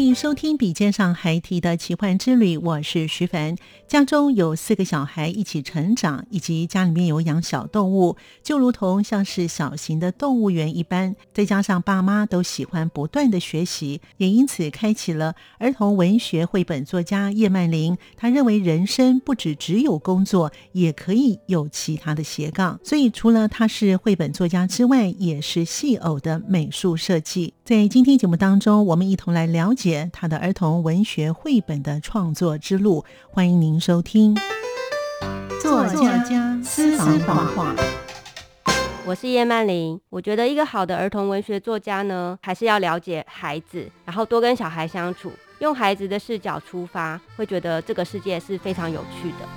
迎收听《笔尖上孩提的奇幻之旅》，我是徐凡。家中有四个小孩一起成长，以及家里面有养小动物，就如同像是小型的动物园一般。再加上爸妈都喜欢不断的学习，也因此开启了儿童文学绘本作家叶曼玲。他认为人生不只只有工作，也可以有其他的斜杠。所以除了他是绘本作家之外，也是戏偶的美术设计。在今天节目当中，我们一同来了解他的儿童文学绘本的创作之路。欢迎您收听作家私房话。我是叶曼玲。我觉得一个好的儿童文学作家呢，还是要了解孩子，然后多跟小孩相处，用孩子的视角出发，会觉得这个世界是非常有趣的。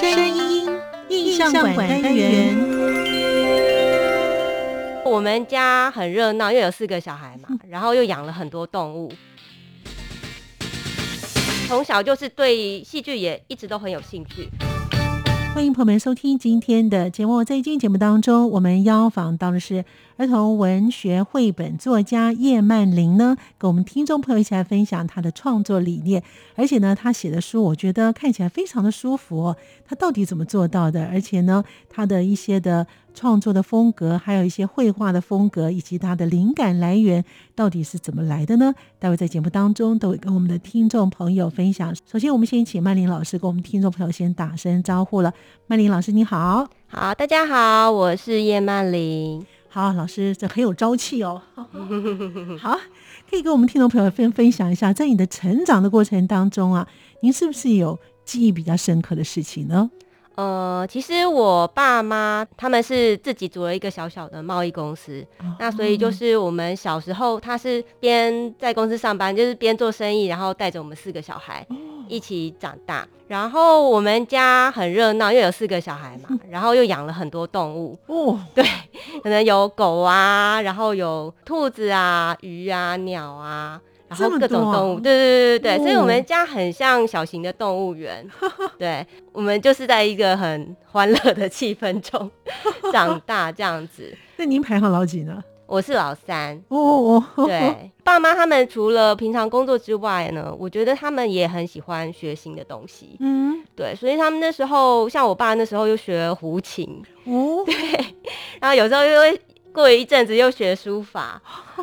声音印象馆单元。我们家很热闹，因为有四个小孩嘛，然后又养了很多动物。从小就是对戏剧也一直都很有兴趣。欢迎朋友们收听今天的节目。在今天节目当中，我们邀访到的是儿童文学绘本作家叶曼玲呢，跟我们听众朋友一起来分享她的创作理念。而且呢，她写的书我觉得看起来非常的舒服。哦。她到底怎么做到的？而且呢，她的一些的创作的风格，还有一些绘画的风格，以及他的灵感来源到底是怎么来的呢？待会在节目当中都会跟我们的听众朋友分享。首先，我们先请曼玲老师跟我们听众朋友先打声招呼了。曼玲老师，你好，好，大家好，我是叶曼玲。好，老师，这很有朝气哦。好，可以跟我们听众朋友分分享一下，在你的成长的过程当中啊，您是不是有记忆比较深刻的事情呢？呃，其实我爸妈他们是自己组了一个小小的贸易公司，那所以就是我们小时候，他是边在公司上班，就是边做生意，然后带着我们四个小孩一起长大。然后我们家很热闹，因为有四个小孩嘛，然后又养了很多动物。哦，对，可能有狗啊，然后有兔子啊、鱼啊、鸟啊。然后各种动物，对对对对对，所以我们家很像小型的动物园。对，我们就是在一个很欢乐的气氛中 长大，这样子。那您排行老几呢？我是老三。哦，对，爸妈他们除了平常工作之外呢，我觉得他们也很喜欢学新的东西。嗯，对，所以他们那时候，像我爸那时候又学胡琴。哦，对，然后有时候又会。过一阵子又学书法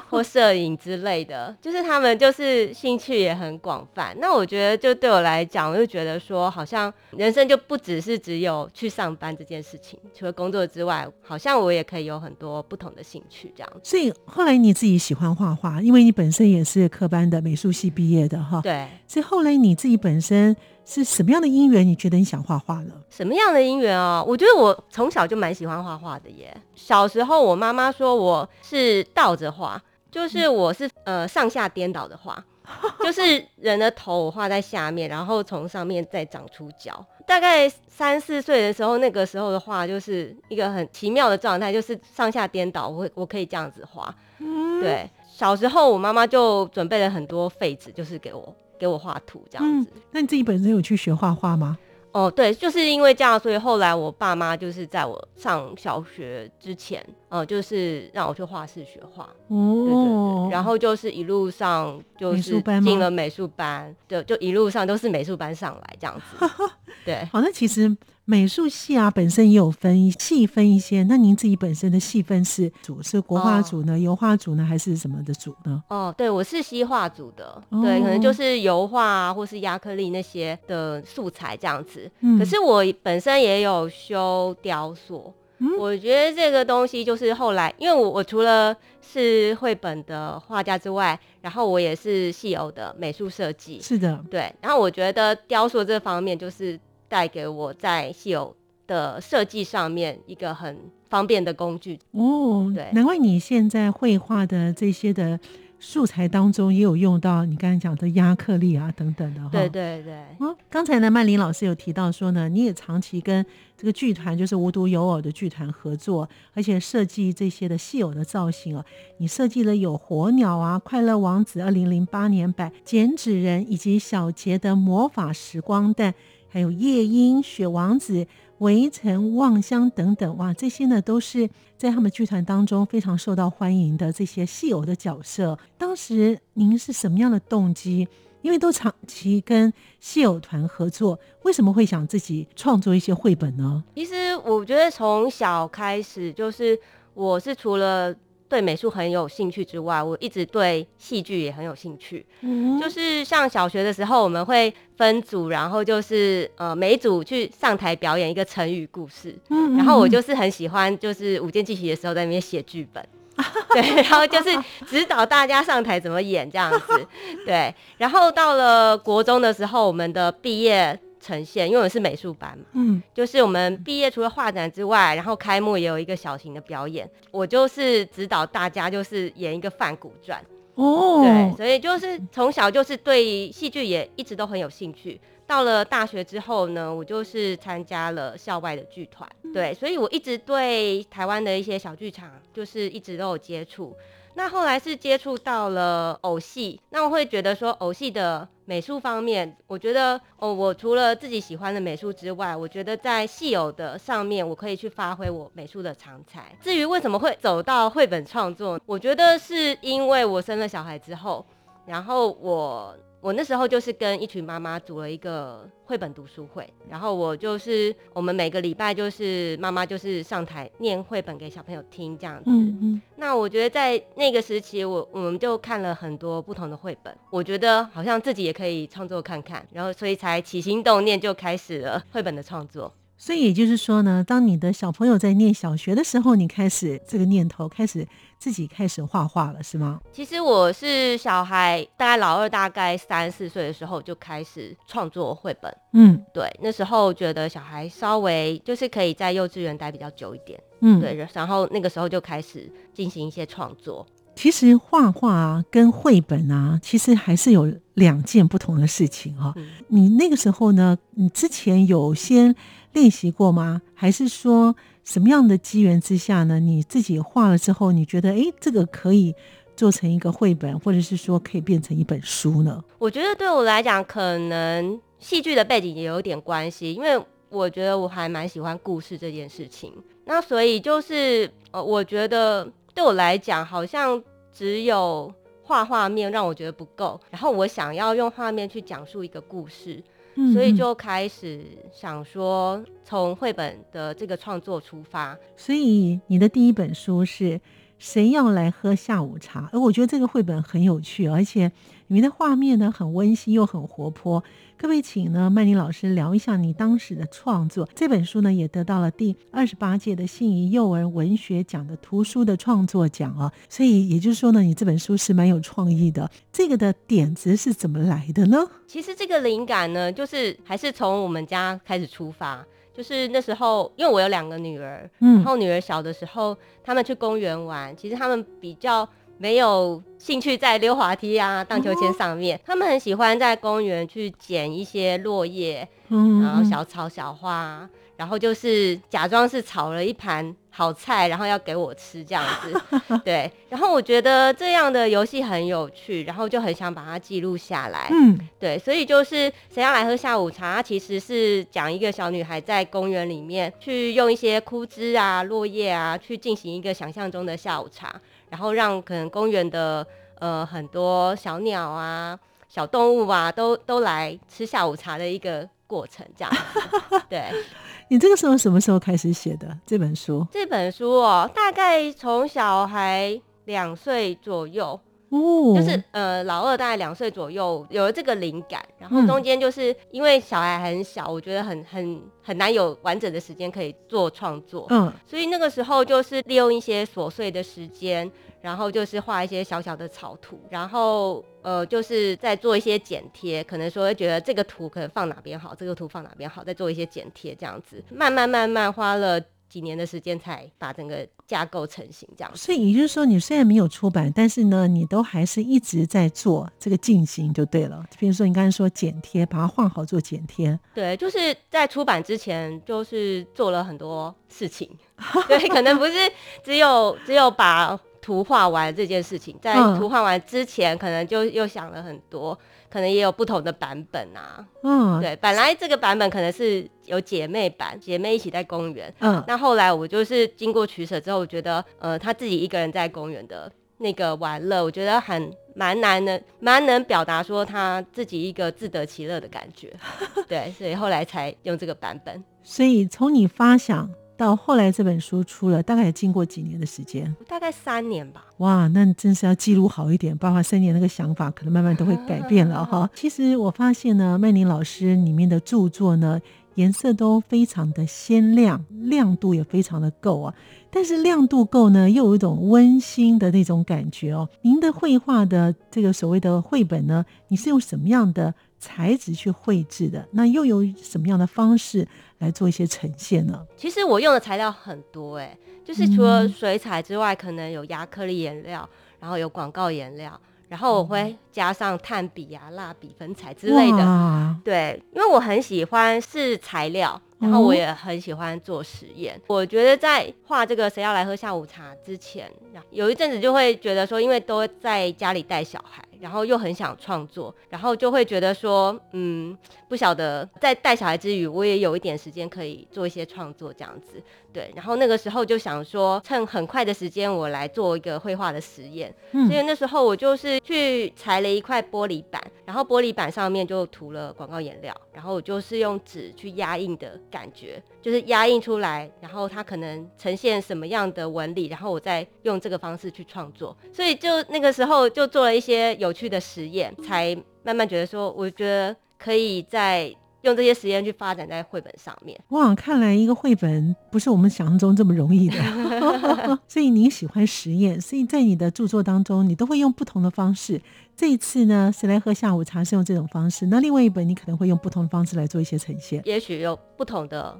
或摄影之类的，就是他们就是兴趣也很广泛。那我觉得就对我来讲，我就觉得说，好像人生就不只是只有去上班这件事情，除了工作之外，好像我也可以有很多不同的兴趣这样。所以后来你自己喜欢画画，因为你本身也是科班的美术系毕业的哈。对。所以后来你自己本身。是什么样的因缘？你觉得你想画画了？什么样的因缘啊？我觉得我从小就蛮喜欢画画的耶。小时候我妈妈说我是倒着画，就是我是呃上下颠倒的画，就是人的头我画在下面，然后从上面再长出脚。大概三四岁的时候，那个时候的画就是一个很奇妙的状态，就是上下颠倒，我我可以这样子画。对，小时候我妈妈就准备了很多废纸，就是给我。给我画图这样子，那你自己本身有去学画画吗？哦，对，就是因为这样，所以后来我爸妈就是在我上小学之前，呃，就是让我去画室学画。哦，对对对，然后就是一路上就是进了美术班，对，就一路上都是美术班上来这样子。对，好，那其实美术系啊本身也有分细分一些。那您自己本身的细分是组是国画组呢、油画组呢，还是什么的组呢？哦，对，我是西画组的，对，可能就是油画啊，或是亚克力那些的素材这样子。嗯可是我本身也有修雕塑。我觉得这个东西就是后来，因为我我除了是绘本的画家之外，然后我也是戏偶的美术设计，是的，对。然后我觉得雕塑这方面就是带给我在戏偶的设计上面一个很方便的工具。哦，对难怪你现在绘画的这些的素材当中也有用到你刚才讲的亚克力啊等等的哈。对对对，哦，刚才呢，曼玲老师有提到说呢，你也长期跟这个剧团，就是无独有偶的剧团合作，而且设计这些的戏偶的造型哦。你设计了有火鸟啊、快乐王子、二零零八年版、剪纸人以及小杰的魔法时光蛋，还有夜莺、雪王子、围城、望乡等等，哇，这些呢都是在他们剧团当中非常受到欢迎的这些戏偶的角色。当时您是什么样的动机？因为都长期跟戏偶团合作，为什么会想自己创作一些绘本呢？其实我觉得从小开始，就是我是除了对美术很有兴趣之外，我一直对戏剧也很有兴趣。嗯就是上小学的时候，我们会分组，然后就是呃每组去上台表演一个成语故事，嗯然后我就是很喜欢，就是午间剧习的时候在那边写剧本。对，然后就是指导大家上台怎么演这样子，对。然后到了国中的时候，我们的毕业呈现，因为我们是美术班嘛，嗯。就是我们毕业除了画展之外，然后开幕也有一个小型的表演，我就是指导大家就是演一个范古传，哦，对，所以就是从小就是对戏剧也一直都很有兴趣。到了大学之后呢，我就是参加了校外的剧团，对，所以我一直对台湾的一些小剧场就是一直都有接触。那后来是接触到了偶戏，那我会觉得说偶戏的美术方面，我觉得哦，我除了自己喜欢的美术之外，我觉得在戏偶的上面，我可以去发挥我美术的长才。至于为什么会走到绘本创作，我觉得是因为我生了小孩之后，然后我我那时候就是跟一群妈妈组了一个绘本读书会，然后我就是我们每个礼拜就是妈妈就是上台念绘本给小朋友听这样子。嗯嗯那我觉得在那个时期我，我们就看了很多不同的绘本，我觉得好像自己也可以创作看看，然后所以才起心动念就开始了绘本的创作。所以也就是说呢，当你的小朋友在念小学的时候，你开始这个念头，开始自己开始画画了，是吗？其实我是小孩，大概老二大概三四岁的时候就开始创作绘本。嗯对，那时候觉得小孩稍微就是可以在幼稚园待比较久一点，嗯，对，然后那个时候就开始进行一些创作。其实画画啊跟绘本啊，其实还是有两件不同的事情哈、嗯你那个时候呢，你之前有先练习过吗？还是说什么样的机缘之下呢？你自己画了之后，你觉得诶，这个可以做成一个绘本，或者是说可以变成一本书呢？我觉得对我来讲，可能戏剧的背景也有点关系，因为我觉得我还蛮喜欢故事这件事情。那所以就是呃，我觉得对我来讲，好像只有画画面让我觉得不够，然后我想要用画面去讲述一个故事，嗯所以嗯就开始想说从绘本的这个创作出发。所以你的第一本书是谁要来喝下午茶？而我觉得这个绘本很有趣，而且里面的画面呢很温馨又很活泼。可不可以请呢曼妮老师聊一下你当时的创作？这本书呢也得到了第二十八届的信宜幼儿文学奖的图书的创作奖啊。所以也就是说呢，你这本书是蛮有创意的。这个的点子是怎么来的呢？其实这个灵感呢，就是还是从我们家开始出发。就是那时候，因为我有两个女儿，嗯然嗯后女儿小的时候，他们去公园玩，其实他们比较没有兴趣在溜滑梯啊、荡秋千上面，他们很喜欢在公园去捡一些落叶，嗯然后小草、小花，然后就是假装是炒了一盘好菜，然后要给我吃这样子。对，然后我觉得这样的游戏很有趣，然后就很想把它记录下来。嗯。对，所以就是谁要来喝下午茶，它其实是讲一个小女孩在公园里面去用一些枯枝啊、落叶啊，去进行一个想象中的下午茶，然后让可能公园的呃很多小鸟啊、小动物啊都都来吃下午茶的一个过程这样。对，你这个时候什么时候开始写的这本书？这本书哦，大概从小孩两岁左右。哦，就是呃，老二大概两岁左右有了这个灵感，然后中间就是因为小孩很小，我觉得很很很难有完整的时间可以做创作，嗯，所以那个时候就是利用一些琐碎的时间，然后就是画一些小小的草图，然后呃，就是在做一些剪贴，可能说会觉得这个图可能放哪边好，这个图放哪边好，再做一些剪贴这样子，慢慢慢慢花了。几年的时间才把整个架构成型，这样。所以也就是说，你虽然没有出版，但是呢，你都还是一直在做这个进行就对了。比如说，你刚才说剪贴，把它画好做剪贴。对，就是在出版之前，就是做了很多事情。对，可能不是只有只有把图画完这件事情，在图画完之前，可能就又想了很多。可能也有不同的版本啊，嗯，对，本来这个版本可能是有姐妹版，姐妹一起在公园，嗯，那后来我就是经过取舍之后，我觉得，呃，他自己一个人在公园的那个玩乐，我觉得很蛮难的，蛮能表达说他自己一个自得其乐的感觉，对，所以后来才用这个版本。所以从你发想。到后来这本书出了，大概也经过几年的时间？大概三年吧。哇，那真是要记录好一点，包括三年那个想法，可能慢慢都会改变了哈。其实我发现呢，曼宁老师里面的著作呢，颜色都非常的鲜亮，亮度也非常的够啊。但是亮度够呢，又有一种温馨的那种感觉哦。您的绘画的这个所谓的绘本呢，你是用什么样的材质去绘制的？那又有什么样的方式？来做一些呈现呢？其实我用的材料很多哎，就是除了水彩之外，可能有亚克力颜料，然后有广告颜料，然后我会加上炭笔啊、蜡笔、粉彩之类的。对，因为我很喜欢试材料，然后我也很喜欢做实验。我觉得在画这个谁要来喝下午茶之前，有一阵子就会觉得说，因为都在家里带小孩。然后又很想创作，然后就会觉得说，嗯，不晓得在带小孩之余，我也有一点时间可以做一些创作这样子。对，然后那个时候就想说，趁很快的时间，我来做一个绘画的实验。嗯，所以那时候我就是去裁了一块玻璃板，然后玻璃板上面就涂了广告颜料，然后我就是用纸去压印的感觉，就是压印出来，然后它可能呈现什么样的纹理，然后我再用这个方式去创作。所以就那个时候就做了一些有趣的实验，才慢慢觉得说，我觉得可以在。用这些实验去发展在绘本上面。哇，看来一个绘本不是我们想象中这么容易的。所以你喜欢实验，所以在你的著作当中，你都会用不同的方式。这一次呢，谁来喝下午茶是用这种方式，那另外一本你可能会用不同的方式来做一些呈现。也许有不同的。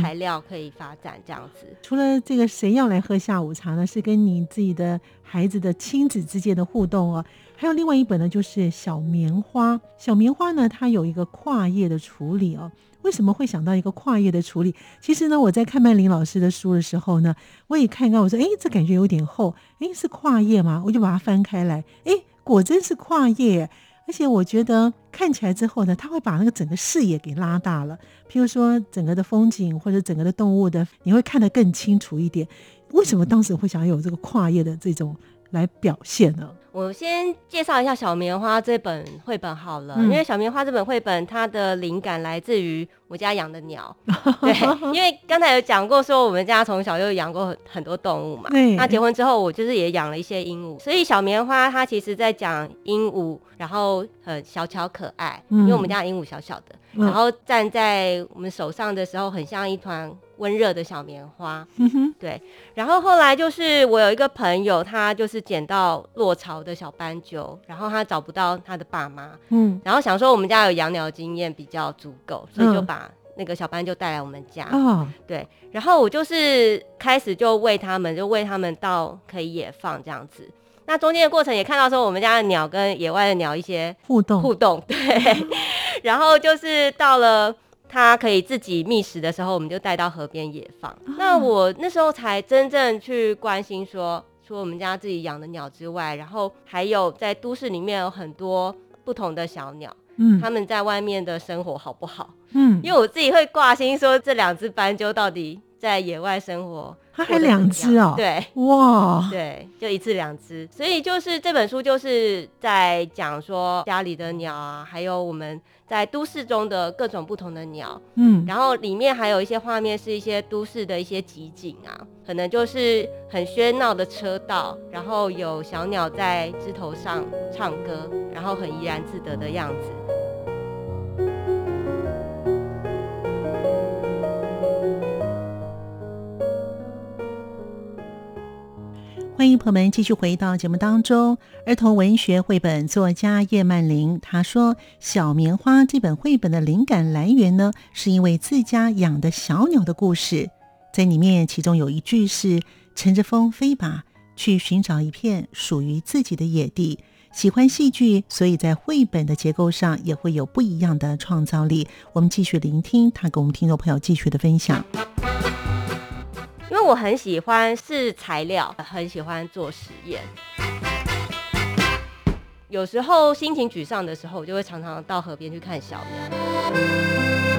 材料可以发展这样子。除了这个，谁要来喝下午茶呢？是跟你自己的孩子的亲子之间的互动哦。还有另外一本呢，就是小棉花。小棉花呢，它有一个跨页的处理哦。为什么会想到一个跨页的处理？其实呢，我在看曼玲老师的书的时候呢，我也看到，我说，哎，这感觉有点厚，哎，是跨页吗？我就把它翻开来，哎，果真是跨页。而且我觉得看起来之后呢，它会把那个整个视野给拉大了。譬如说，整个的风景或者整个的动物的，你会看得更清楚一点。为什么当时会想有这个跨页的这种来表现呢？我先介绍一下《小棉花》这本绘本好了，因为《小棉花》这本绘本它的灵感来自于我家养的鸟。对，因为刚才有讲过说我们家从小就养过很多动物嘛。那结婚之后，我就是也养了一些鹦鹉，所以《小棉花》它其实在讲鹦鹉，然后很小巧可爱，因为我们家鹦鹉小小的，然后站在我们手上的时候，很像一团。温热的小棉花，嗯对。然后后来就是我有一个朋友，他就是捡到落巢的小斑鸠，然后他找不到他的爸妈，嗯，然后想说我们家有养鸟经验比较足够，所以就把那个小班就带来我们家，对。然后我就是开始就喂他们，就喂他们到可以野放这样子。那中间的过程也看到说我们家的鸟跟野外的鸟一些互动互动，对。然后就是到了。它可以自己觅食的时候，我们就带到河边野放。那我那时候才真正去关心说，除了我们家自己养的鸟之外，然后还有在都市里面有很多不同的小鸟，嗯，他们在外面的生活好不好？嗯，因为我自己会挂心说，这两只斑鸠到底在野外生活它还两只哦，对，哇，对，就一次两只，所以就是这本书就是在讲说家里的鸟啊，还有我们在都市中的各种不同的鸟，嗯，然后里面还有一些画面是一些都市的一些集景啊，可能就是很喧闹的车道，然后有小鸟在枝头上唱歌，然后很怡然自得的样子。欢迎朋友们继续回到节目当中。儿童文学绘本作家叶曼玲她说：“小棉花这本绘本的灵感来源呢，是因为自家养的小鸟的故事。在里面，其中有一句是‘乘着风飞吧，去寻找一片属于自己的野地’。喜欢戏剧，所以在绘本的结构上也会有不一样的创造力。我们继续聆听他跟我们听众朋友继续的分享。”因为我很喜欢试材料，很喜欢做实验。有时候心情沮丧的时候，我就会常常到河边去看小鸟。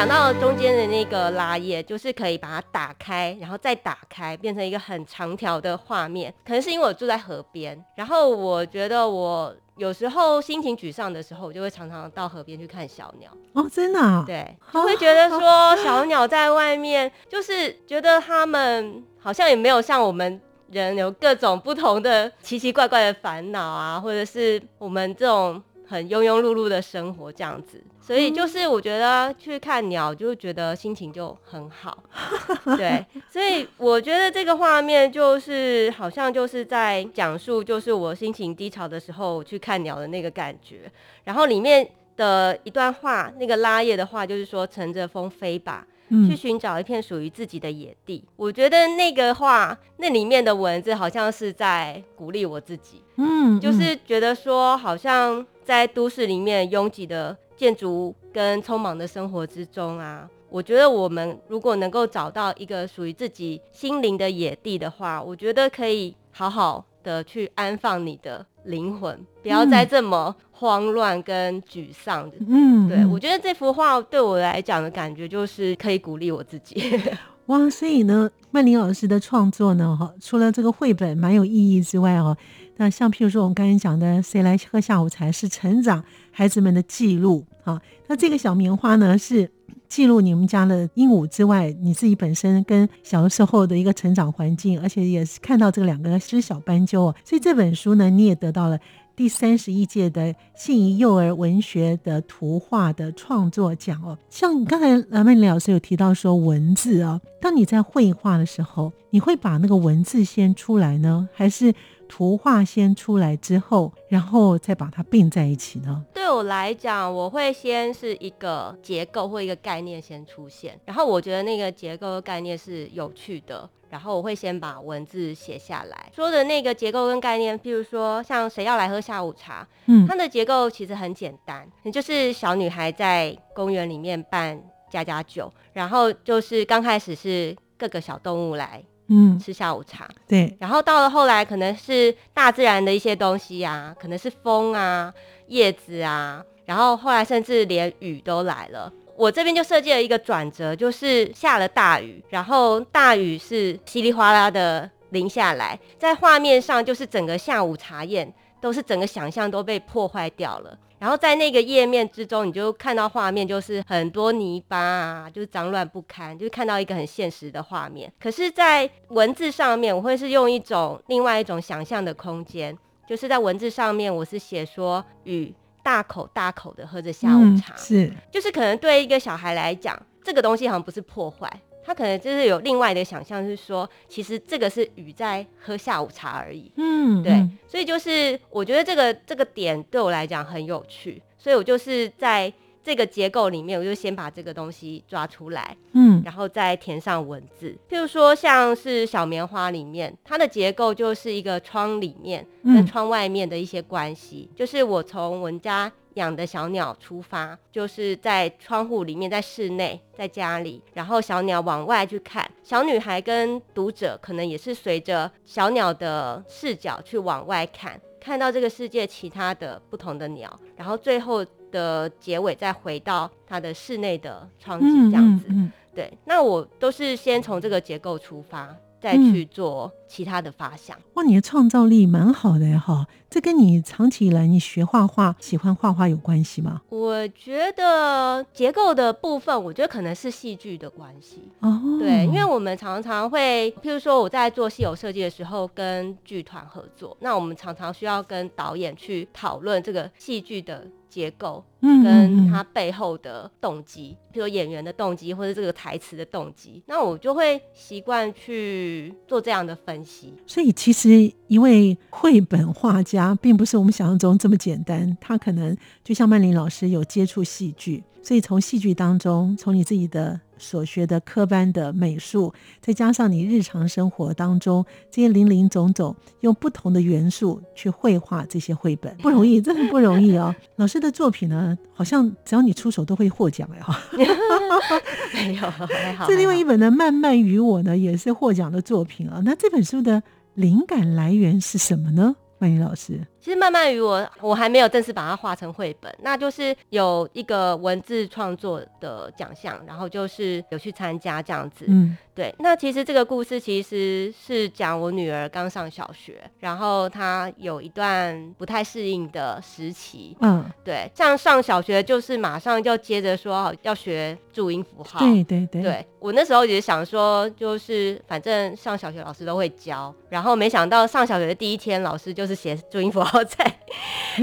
讲到中间的那个拉页，就是可以把它打开，然后再打开，变成一个很长条的画面。可能是因为我住在河边，然后我觉得我。有时候心情沮丧的时候，我就会常常到河边去看小鸟。哦，真的？对，就会觉得说小鸟在外面，就是觉得它们好像也没有像我们人有各种不同的奇奇怪怪的烦恼啊，或者是我们这种。很庸庸碌碌的生活这样子，所以就是我觉得去看鸟，就觉得心情就很好。对，所以我觉得这个画面就是好像就是在讲述，就是我心情低潮的时候去看鸟的那个感觉。然后里面的一段话，那个拉页的话，就是说乘着风飞吧。去寻找一片属于自己的野地。我觉得那个话，那里面的文字好像是在鼓励我自己。嗯，就是觉得说，好像在都市里面拥挤的建筑跟匆忙的生活之中啊，我觉得我们如果能够找到一个属于自己心灵的野地的话，我觉得可以好好的去安放你的灵魂，不要再这么。慌乱跟沮丧的，嗯，对我觉得这幅画对我来讲的感觉就是可以鼓励我自己。哇，所以呢，曼玲老师的创作呢，哈，除了这个绘本蛮有意义之外，哦，那像譬如说我们刚才讲的《谁来喝下午茶》是成长孩子们的记录，好，那这个小棉花呢是记录你们家的鹦鹉之外，你自己本身跟小的时候的一个成长环境，而且也是看到这两个是小斑鸠哦，所以这本书呢，你也得到了。第三十一届的信宜幼儿文学的图画的创作奖哦，像刚才蓝曼老师有提到说文字啊，当你在绘画的时候，你会把那个文字先出来呢，还是图画先出来之后，然后再把它并在一起呢？对我来讲，我会先是一个结构或一个概念先出现，然后我觉得那个结构概念是有趣的。然后我会先把文字写下来，说的那个结构跟概念，譬如说像谁要来喝下午茶，嗯，它的结构其实很简单，就是小女孩在公园里面办家家酒，然后就是刚开始是各个小动物来，嗯，吃下午茶，对，然后到了后来可能是大自然的一些东西啊，可能是风啊、叶子啊，然后后来甚至连雨都来了。我这边就设计了一个转折，就是下了大雨，然后大雨是稀里哗啦的淋下来，在画面上就是整个下午茶宴都是整个想象都被破坏掉了。然后在那个页面之中，你就看到画面就是很多泥巴啊，就是脏乱不堪，就是看到一个很现实的画面。可是，在文字上面，我会是用一种另外一种想象的空间，就是在文字上面，我是写说雨。大口大口的喝着下午茶，是，就是可能对一个小孩来讲，这个东西好像不是破坏，他可能就是有另外的想象，是说，其实这个是雨在喝下午茶而已。嗯，对，所以就是我觉得这个这个点对我来讲很有趣，所以我就是在。这个结构里面，我就先把这个东西抓出来，嗯，然后再填上文字。譬如说，像是小棉花里面，它的结构就是一个窗里面跟窗外面的一些关系。就是我从我们家养的小鸟出发，就是在窗户里面，在室内，在家里，然后小鸟往外去看。小女孩跟读者可能也是随着小鸟的视角去往外看，看到这个世界其他的不同的鸟，然后最后。的结尾再回到它的室内的窗景这样子，对，那我都是先从这个结构出发。再去做其他的发想。哇，你的创造力蛮好的哈！这跟你长期以来你学画画、喜欢画画有关系吗？我觉得结构的部分，我觉得可能是戏剧的关系哦。对，因为我们常常会，譬如说我在做戏偶设计的时候，跟剧团合作，那我们常常需要跟导演去讨论这个戏剧的。结构，跟他背后的动机，比如演员的动机或者这个台词的动机，那我就会习惯去做这样的分析。所以，其实一位绘本画家，并不是我们想象中这么简单。他可能就像曼玲老师有接触戏剧，所以从戏剧当中，从你自己的。所学的科班的美术，再加上你日常生活当中这些零零总总，用不同的元素去绘画这些绘本，不容易，真的不容易哦。老师的作品呢，好像只要你出手都会获奖哎哈。没有，还好。这另外一本呢，《慢慢与我》呢，也是获奖的作品啊。那这本书的灵感来源是什么呢？曼怡老师，其实慢慢与我，我还没有正式把它画成绘本，那就是有一个文字创作的奖项，然后就是有去参加这样子。嗯，对。那其实这个故事其实是讲我女儿刚上小学，然后她有一段不太适应的时期。嗯，对。像上小学就是马上就接着说要学注音符号。对对对。对我那时候也想说，就是反正上小学老师都会教，然后没想到上小学的第一天，老师就是。是写注音符号 在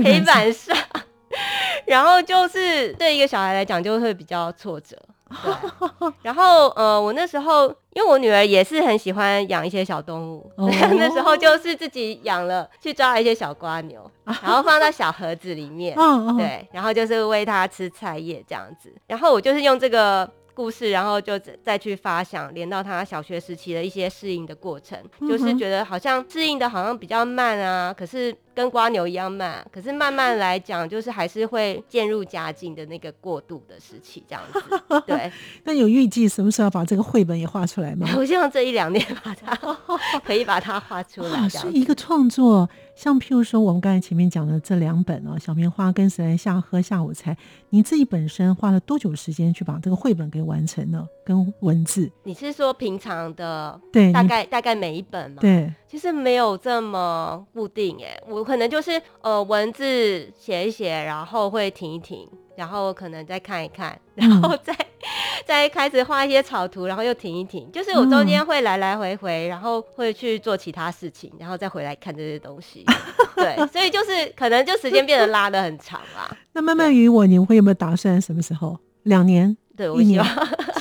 黑板上，然后就是对一个小孩来讲就会比较挫折。然后呃，我那时候因为我女儿也是很喜欢养一些小动物，那时候就是自己养了，去抓一些小瓜牛，然后放到小盒子里面，对，然后就是喂它吃菜叶这样子。然后我就是用这个。故事，然后就再去发想，连到他小学时期的一些适应的过程，就是觉得好像适应的好像比较慢啊，可是。跟瓜牛一样慢，可是慢慢来讲，就是还是会渐入佳境的那个过渡的时期，这样子。对，那有预计什么时候把这个绘本也画出来吗？我希望这一两年把它可以把它画出来。是一个创作，像譬如说我们刚才前面讲的这两本哦，《小棉花》跟《谁来下喝下午茶》，你自己本身花了多久时间去把这个绘本给完成呢？跟文字？你是说平常的？对，大概大概每一本吗？对。其实没有这么固定哎，我可能就是呃文字写一写，然后会停一停，然后可能再看一看，然后再 再开始画一些草图，然后又停一停，就是我中间会来来回回，然后会去做其他事情，然后再回来看这些东西。对，所以就是可能就时间变得拉的很长啦。那慢慢与我，你会有没有打算什么时候？两年？对，我希望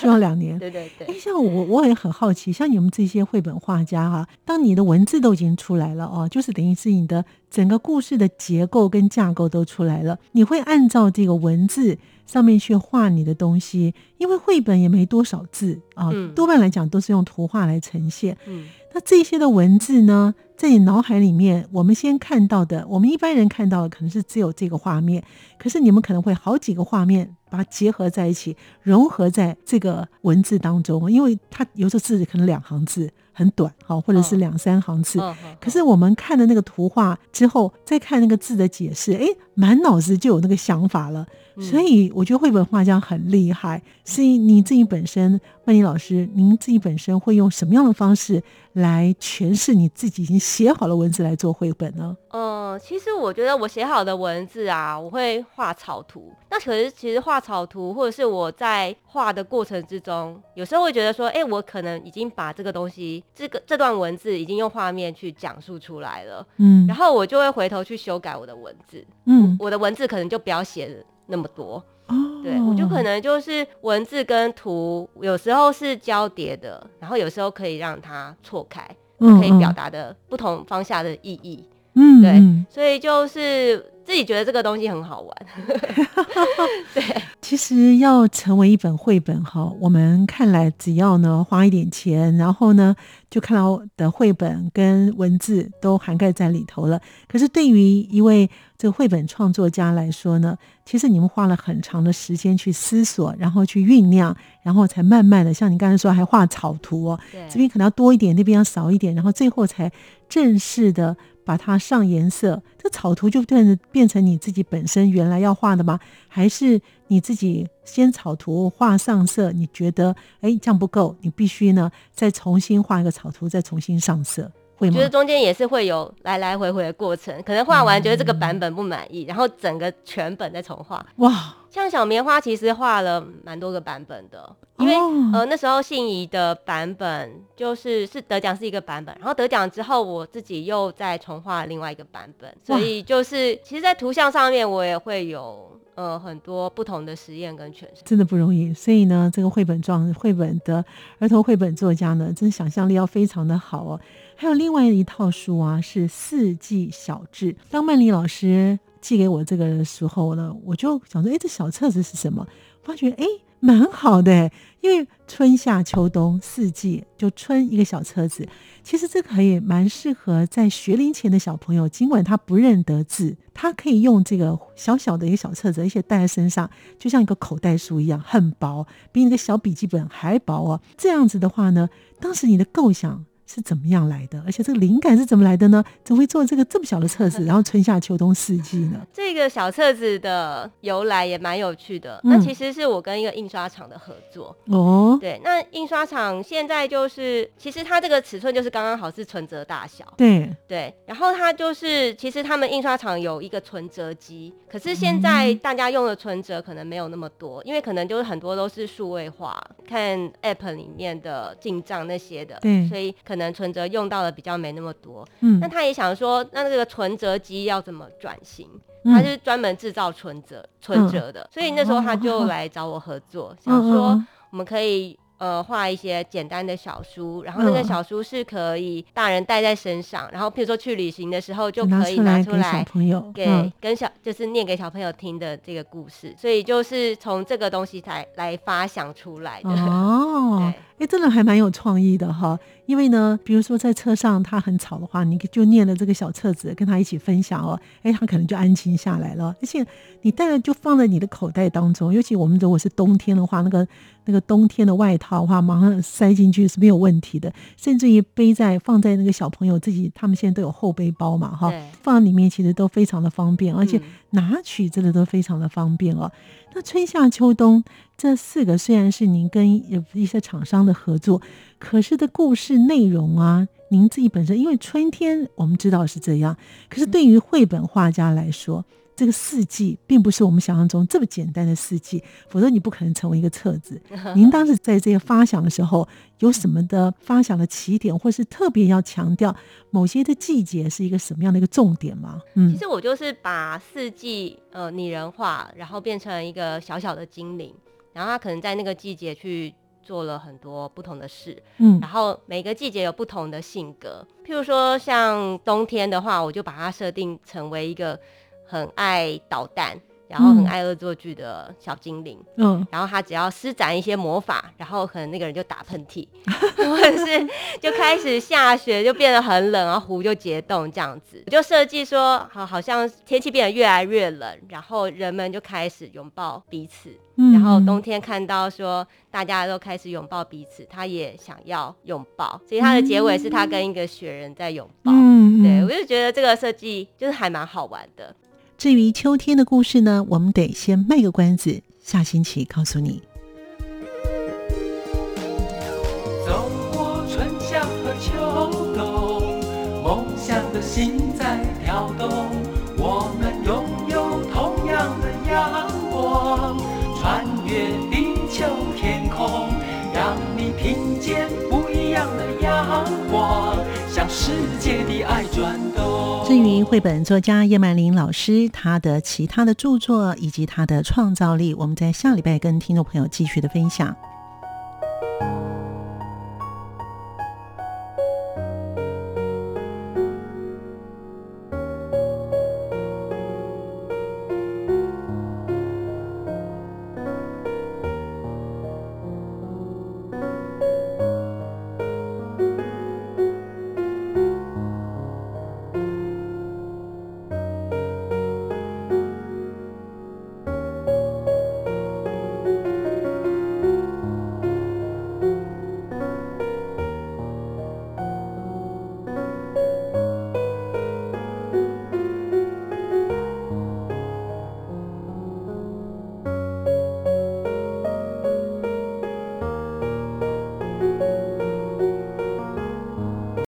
希望两年。对对对。哎，像我我也很好奇，像你们这些绘本画家哈，当你的文字都已经出来了哦，就是等于是你的整个故事的结构跟架构都出来了，你会按照这个文字上面去画你的东西，因为绘本也没多少字啊，多半来讲都是用图画来呈现。嗯。那这些的文字呢，在你脑海里面，我们先看到的，我们一般人看到的可能是只有这个画面，可是你们可能会好几个画面把它结合在一起，融合在这个文字当中，因为它有时候字可能两行字很短，好，或者是两三行字，可是我们看了那个图画之后，再看那个字的解释，哎，满脑子就有那个想法了。所以我觉得绘本画家很厉害，是你自己本身，曼妮老师，您自己本身会用什么样的方式来诠释你自己已经写好了文字来做绘本呢？嗯，其实我觉得我写好的文字啊，我会画草图。那可是其实画草图，或者是我在画的过程之中，有时候会觉得说，哎，我可能已经把这个东西，这个这段文字已经用画面去讲述出来了。嗯，然后我就会回头去修改我的文字。嗯，我的文字可能就不要写。那么多，对我就可能就是文字跟图，有时候是交叠的，然后有时候可以让它错开，可以表达的不同方向的意义。嗯，对，所以就是自己觉得这个东西很好玩。对，其实要成为一本绘本哈，我们看来只要呢花一点钱，然后呢就看到的绘本跟文字都涵盖在里头了。可是对于一位这个绘本创作家来说呢，其实你们花了很长的时间去思索，然后去酝酿，然后才慢慢的，像你刚才说还画草图哦，这边可能要多一点，那边要少一点，然后最后才正式的。把它上颜色，这草图就变成变成你自己本身原来要画的吗？还是你自己先草图画上色？你觉得哎这样不够，你必须呢再重新画一个草图，再重新上色。会吗？觉得中间也是会有来来回回的过程，可能画完觉得这个版本不满意，然后整个全本再重画。哇，像小棉花其实画了蛮多个版本的，因为呃那时候信宜的版本就是是得奖是一个版本，然后得奖之后我自己又再重画另外一个版本，所以就是其实，在图像上面我也会有。呃，很多不同的实验跟诠释，真的不容易。所以呢，这个绘本状绘本的儿童绘本作家呢，真想象力要非常的好哦。还有另外一套书啊，是《四季小志》。当曼丽老师寄给我这个时候呢，我就想说，哎，这小册子是什么？发觉，哎。蛮好的，因为春夏秋冬四季，就春一个小册子，其实这可以蛮适合在学龄前的小朋友，尽管他不认得字，他可以用这个小小的一个小册子，而且带在身上，就像一个口袋书一样，很薄，比你的小笔记本还薄哦。这样子的话呢，当时你的构想。是怎么样来的？而且这个灵感是怎么来的呢？怎么会做这个这么小的册子？然后春夏秋冬四季呢？这个小册子的由来也蛮有趣的。那其实是我跟一个印刷厂的合作哦。对，那印刷厂现在就是，其实它这个尺寸就是刚刚好是存折大小。对对，然后它就是，其实他们印刷厂有一个存折机，可是现在大家用的存折可能没有那么多，因为可能就是很多都是数位化，看 App 里面的进账那些的。对，所以可。可能存折用到的比较没那么多，嗯，那他也想说，那这个存折机要怎么转型？他是专门制造存折、存折的，所以那时候他就来找我合作，想说我们可以。呃，画一些简单的小书，然后那个小书是可以大人带在身上，然后譬如说去旅行的时候就可以拿出来给小朋友，给跟小就是念给小朋友听的这个故事，所以就是从这个东西才来发想出来的。哦。哎，真的还蛮有创意的哈。因为呢，比如说在车上他很吵的话，你就念了这个小册子跟他一起分享哦，哎，他可能就安静下来了。而且你带了就放在你的口袋当中，尤其我们如果是冬天的话，那个那个冬天的外套的话，马上塞进去是没有问题的。甚至于背在放在那个小朋友自己，他们现在都有后背包嘛，哈，放在里面其实都非常的方便，而且拿取真的都非常的方便哦。那春夏秋冬这四个虽然是您跟一些厂商的合作。可是的故事内容啊，您自己本身，因为春天我们知道是这样，可是对于绘本画家来说，这个四季并不是我们想象中这么简单的四季，否则你不可能成为一个册子。您当时在这个发想的时候，有什么的发想的起点，或是特别要强调某些的季节是一个什么样的一个重点吗？嗯，其实我就是把四季呃拟人化，然后变成一个小小的精灵，然后他可能在那个季节去。做了很多不同的事，嗯，然后每个季节有不同的性格。譬如说，像冬天的话，我就把它设定成为一个很爱捣蛋。然后很爱恶作剧的小精灵，嗯，然后他只要施展一些魔法，然后可能那个人就打喷嚏，或者是就开始下雪，就变得很冷，然后湖就结冻这样子。我就设计说，好，好像天气变得越来越冷，然后人们就开始拥抱彼此，然后冬天看到说大家都开始拥抱彼此，他也想要拥抱，所以他的结尾是他跟一个雪人在拥抱。嗯，对我就觉得这个设计就是还蛮好玩的。至于秋天的故事呢，我们得先卖个关子，下星期告诉你。走过春夏和秋冬，梦想的心在跳动，我们拥有同样的阳光，穿越世界的爱转动。至于绘本作家叶曼玲老师，他的其他的著作以及他的创造力，我们在下礼拜跟听众朋友继续的分享。